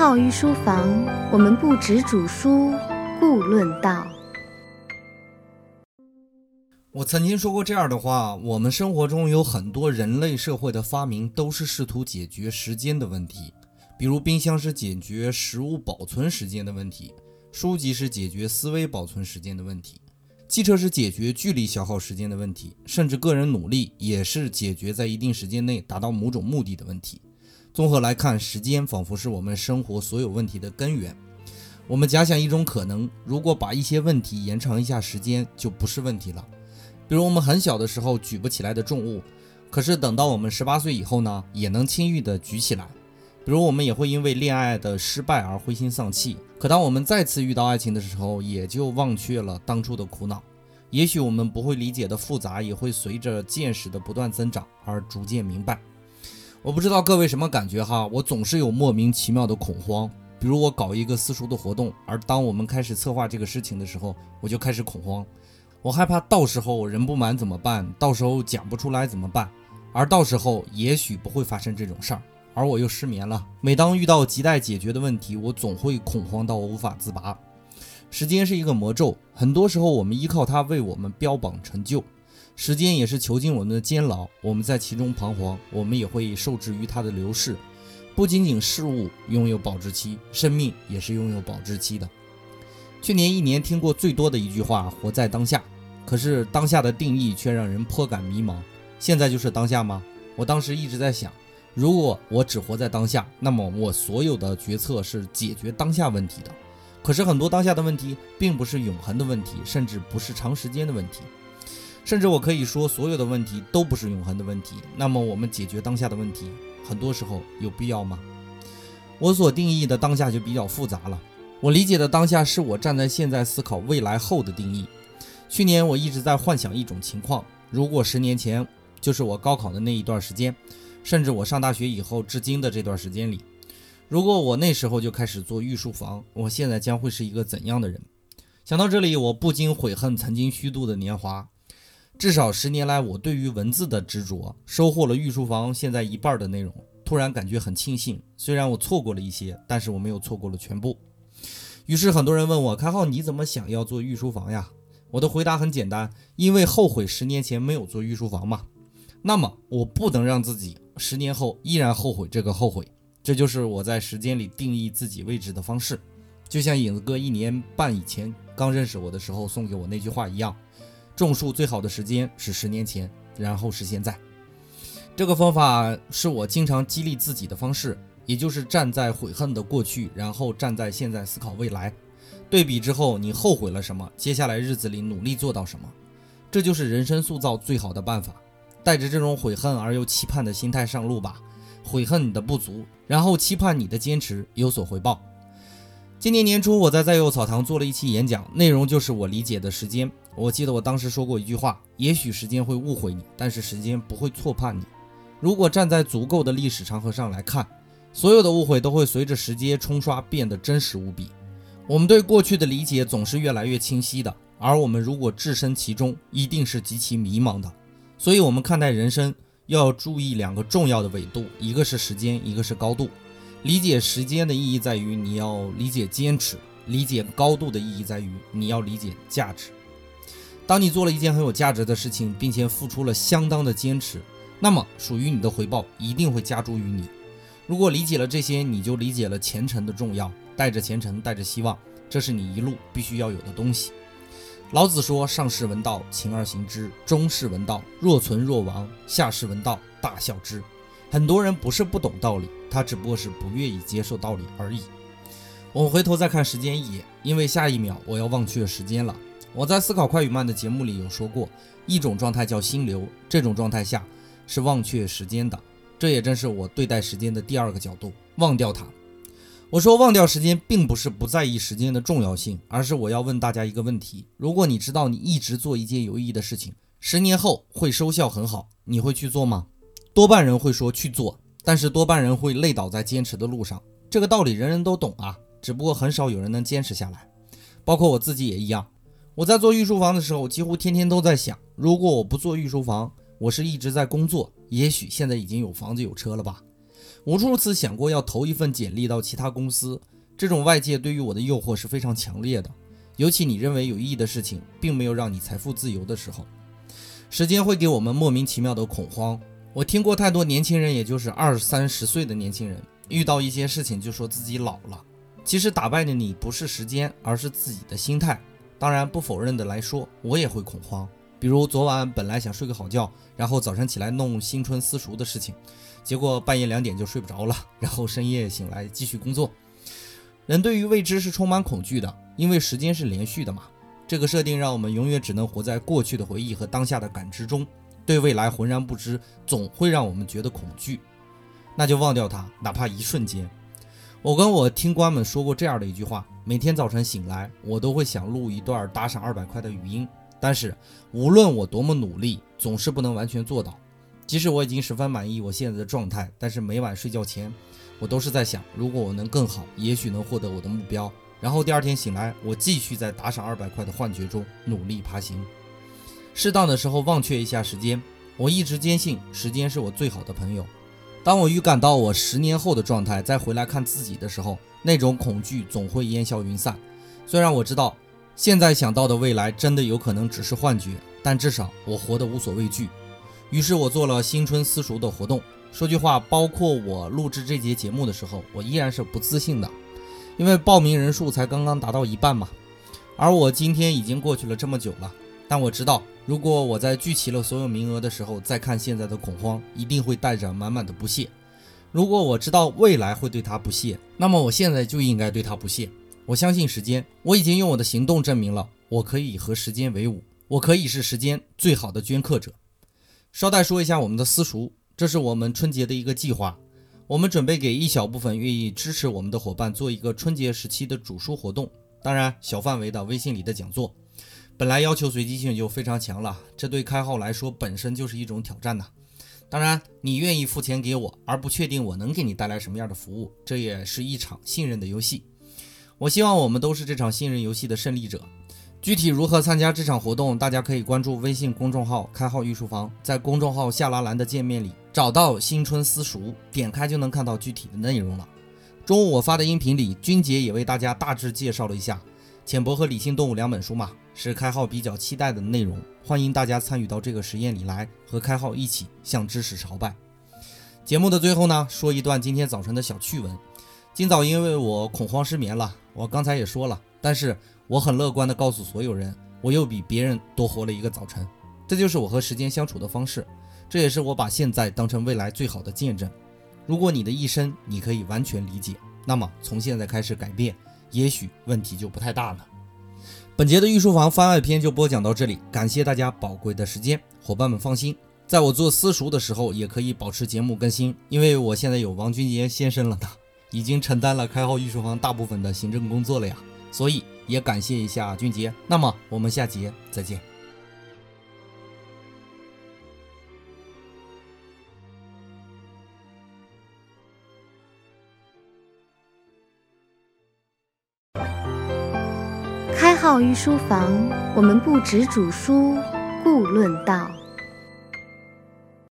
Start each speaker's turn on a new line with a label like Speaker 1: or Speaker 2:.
Speaker 1: 好御书房，我们不止煮书，故论道。
Speaker 2: 我曾经说过这样的话：我们生活中有很多人类社会的发明，都是试图解决时间的问题。比如，冰箱是解决食物保存时间的问题，书籍是解决思维保存时间的问题，汽车是解决距离消耗时间的问题，甚至个人努力也是解决在一定时间内达到某种目的的问题。综合来看，时间仿佛是我们生活所有问题的根源。我们假想一种可能：如果把一些问题延长一下时间，就不是问题了。比如我们很小的时候举不起来的重物，可是等到我们十八岁以后呢，也能轻易的举起来。比如我们也会因为恋爱的失败而灰心丧气，可当我们再次遇到爱情的时候，也就忘却了当初的苦恼。也许我们不会理解的复杂，也会随着见识的不断增长而逐渐明白。我不知道各位什么感觉哈，我总是有莫名其妙的恐慌。比如我搞一个私塾的活动，而当我们开始策划这个事情的时候，我就开始恐慌。我害怕到时候人不满怎么办？到时候讲不出来怎么办？而到时候也许不会发生这种事儿，而我又失眠了。每当遇到亟待解决的问题，我总会恐慌到无法自拔。时间是一个魔咒，很多时候我们依靠它为我们标榜成就，时间也是囚禁我们的监牢。我们在其中彷徨，我们也会受制于它的流逝。不仅仅事物拥有保质期，生命也是拥有保质期的。去年一年听过最多的一句话：“活在当下。”可是当下的定义却让人颇感迷茫。现在就是当下吗？我当时一直在想，如果我只活在当下，那么我所有的决策是解决当下问题的。可是很多当下的问题并不是永恒的问题，甚至不是长时间的问题。甚至我可以说，所有的问题都不是永恒的问题。那么我们解决当下的问题，很多时候有必要吗？我所定义的当下就比较复杂了。我理解的当下是我站在现在思考未来后的定义。去年我一直在幻想一种情况：如果十年前就是我高考的那一段时间，甚至我上大学以后至今的这段时间里，如果我那时候就开始做御书房，我现在将会是一个怎样的人？想到这里，我不禁悔恨曾经虚度的年华。至少十年来，我对于文字的执着，收获了御书房现在一半的内容。突然感觉很庆幸，虽然我错过了一些，但是我没有错过了全部。于是很多人问我：“开浩，你怎么想要做御书房呀？”我的回答很简单，因为后悔十年前没有做御书房嘛。那么我不能让自己十年后依然后悔这个后悔，这就是我在时间里定义自己位置的方式。就像影子哥一年半以前刚认识我的时候送给我那句话一样：种树最好的时间是十年前，然后是现在。这个方法是我经常激励自己的方式。也就是站在悔恨的过去，然后站在现在思考未来，对比之后，你后悔了什么？接下来日子里努力做到什么？这就是人生塑造最好的办法。带着这种悔恨而又期盼的心态上路吧，悔恨你的不足，然后期盼你的坚持有所回报。今年年初，我在在右草堂做了一期演讲，内容就是我理解的时间。我记得我当时说过一句话：也许时间会误会你，但是时间不会错判你。如果站在足够的历史长河上来看。所有的误会都会随着时间冲刷变得真实无比。我们对过去的理解总是越来越清晰的，而我们如果置身其中，一定是极其迷茫的。所以，我们看待人生要注意两个重要的纬度：一个是时间，一个是高度。理解时间的意义在于你要理解坚持；理解高度的意义在于你要理解价值。当你做了一件很有价值的事情，并且付出了相当的坚持，那么属于你的回报一定会加诸于你。如果理解了这些，你就理解了前程的重要。带着前程，带着希望，这是你一路必须要有的东西。老子说：“上士闻道，勤而行之；中士闻道，若存若亡；下士闻道，大笑之。”很多人不是不懂道理，他只不过是不愿意接受道理而已。我们回头再看时间一眼，因为下一秒我要忘却时间了。我在《思考快与慢》的节目里有说过，一种状态叫心流，这种状态下是忘却时间的。这也正是我对待时间的第二个角度，忘掉它。我说忘掉时间，并不是不在意时间的重要性，而是我要问大家一个问题：如果你知道你一直做一件有意义的事情，十年后会收效很好，你会去做吗？多半人会说去做，但是多半人会累倒在坚持的路上。这个道理人人都懂啊，只不过很少有人能坚持下来，包括我自己也一样。我在做御书房的时候，几乎天天都在想，如果我不做御书房，我是一直在工作。也许现在已经有房子有车了吧？无数次想过要投一份简历到其他公司，这种外界对于我的诱惑是非常强烈的。尤其你认为有意义的事情，并没有让你财富自由的时候，时间会给我们莫名其妙的恐慌。我听过太多年轻人，也就是二三十岁的年轻人，遇到一些事情就说自己老了。其实打败的你不是时间，而是自己的心态。当然，不否认的来说，我也会恐慌。比如昨晚本来想睡个好觉，然后早晨起来弄新春私塾的事情，结果半夜两点就睡不着了，然后深夜醒来继续工作。人对于未知是充满恐惧的，因为时间是连续的嘛。这个设定让我们永远只能活在过去的回忆和当下的感知中，对未来浑然不知，总会让我们觉得恐惧。那就忘掉它，哪怕一瞬间。我跟我听官们说过这样的一句话：每天早晨醒来，我都会想录一段打赏二百块的语音，但是无论我多么努力，总是不能完全做到。即使我已经十分满意我现在的状态，但是每晚睡觉前。我都是在想，如果我能更好，也许能获得我的目标。然后第二天醒来，我继续在打赏二百块的幻觉中努力爬行。适当的时候忘却一下时间。我一直坚信，时间是我最好的朋友。当我预感到我十年后的状态，再回来看自己的时候，那种恐惧总会烟消云散。虽然我知道，现在想到的未来真的有可能只是幻觉，但至少我活得无所畏惧。于是我做了新春私塾的活动。说句话，包括我录制这节节目的时候，我依然是不自信的，因为报名人数才刚刚达到一半嘛。而我今天已经过去了这么久了，但我知道，如果我在聚齐了所有名额的时候再看现在的恐慌，一定会带着满满的不屑。如果我知道未来会对他不屑，那么我现在就应该对他不屑。我相信时间，我已经用我的行动证明了，我可以和时间为伍，我可以是时间最好的镌刻者。捎带说一下我们的私塾。这是我们春节的一个计划，我们准备给一小部分愿意支持我们的伙伴做一个春节时期的主书活动，当然小范围的微信里的讲座。本来要求随机性就非常强了，这对开号来说本身就是一种挑战呐。当然，你愿意付钱给我，而不确定我能给你带来什么样的服务，这也是一场信任的游戏。我希望我们都是这场信任游戏的胜利者。具体如何参加这场活动，大家可以关注微信公众号“开号御书房”，在公众号下拉栏的界面里找到“新春私塾”，点开就能看到具体的内容了。中午我发的音频里，君杰也为大家大致介绍了一下《浅薄和理性动物》两本书嘛，是开号比较期待的内容。欢迎大家参与到这个实验里来，和开号一起向知识朝拜。节目的最后呢，说一段今天早晨的小趣闻。今早因为我恐慌失眠了，我刚才也说了，但是。我很乐观地告诉所有人，我又比别人多活了一个早晨。这就是我和时间相处的方式，这也是我把现在当成未来最好的见证。如果你的一生你可以完全理解，那么从现在开始改变，也许问题就不太大了。本节的御书房番外篇就播讲到这里，感谢大家宝贵的时间。伙伴们放心，在我做私塾的时候，也可以保持节目更新，因为我现在有王俊杰先生了呢，已经承担了开号御书房大部分的行政工作了呀，所以。也感谢一下俊杰，那么我们下节再见。
Speaker 1: 好于书房，我们不止主书，故论道。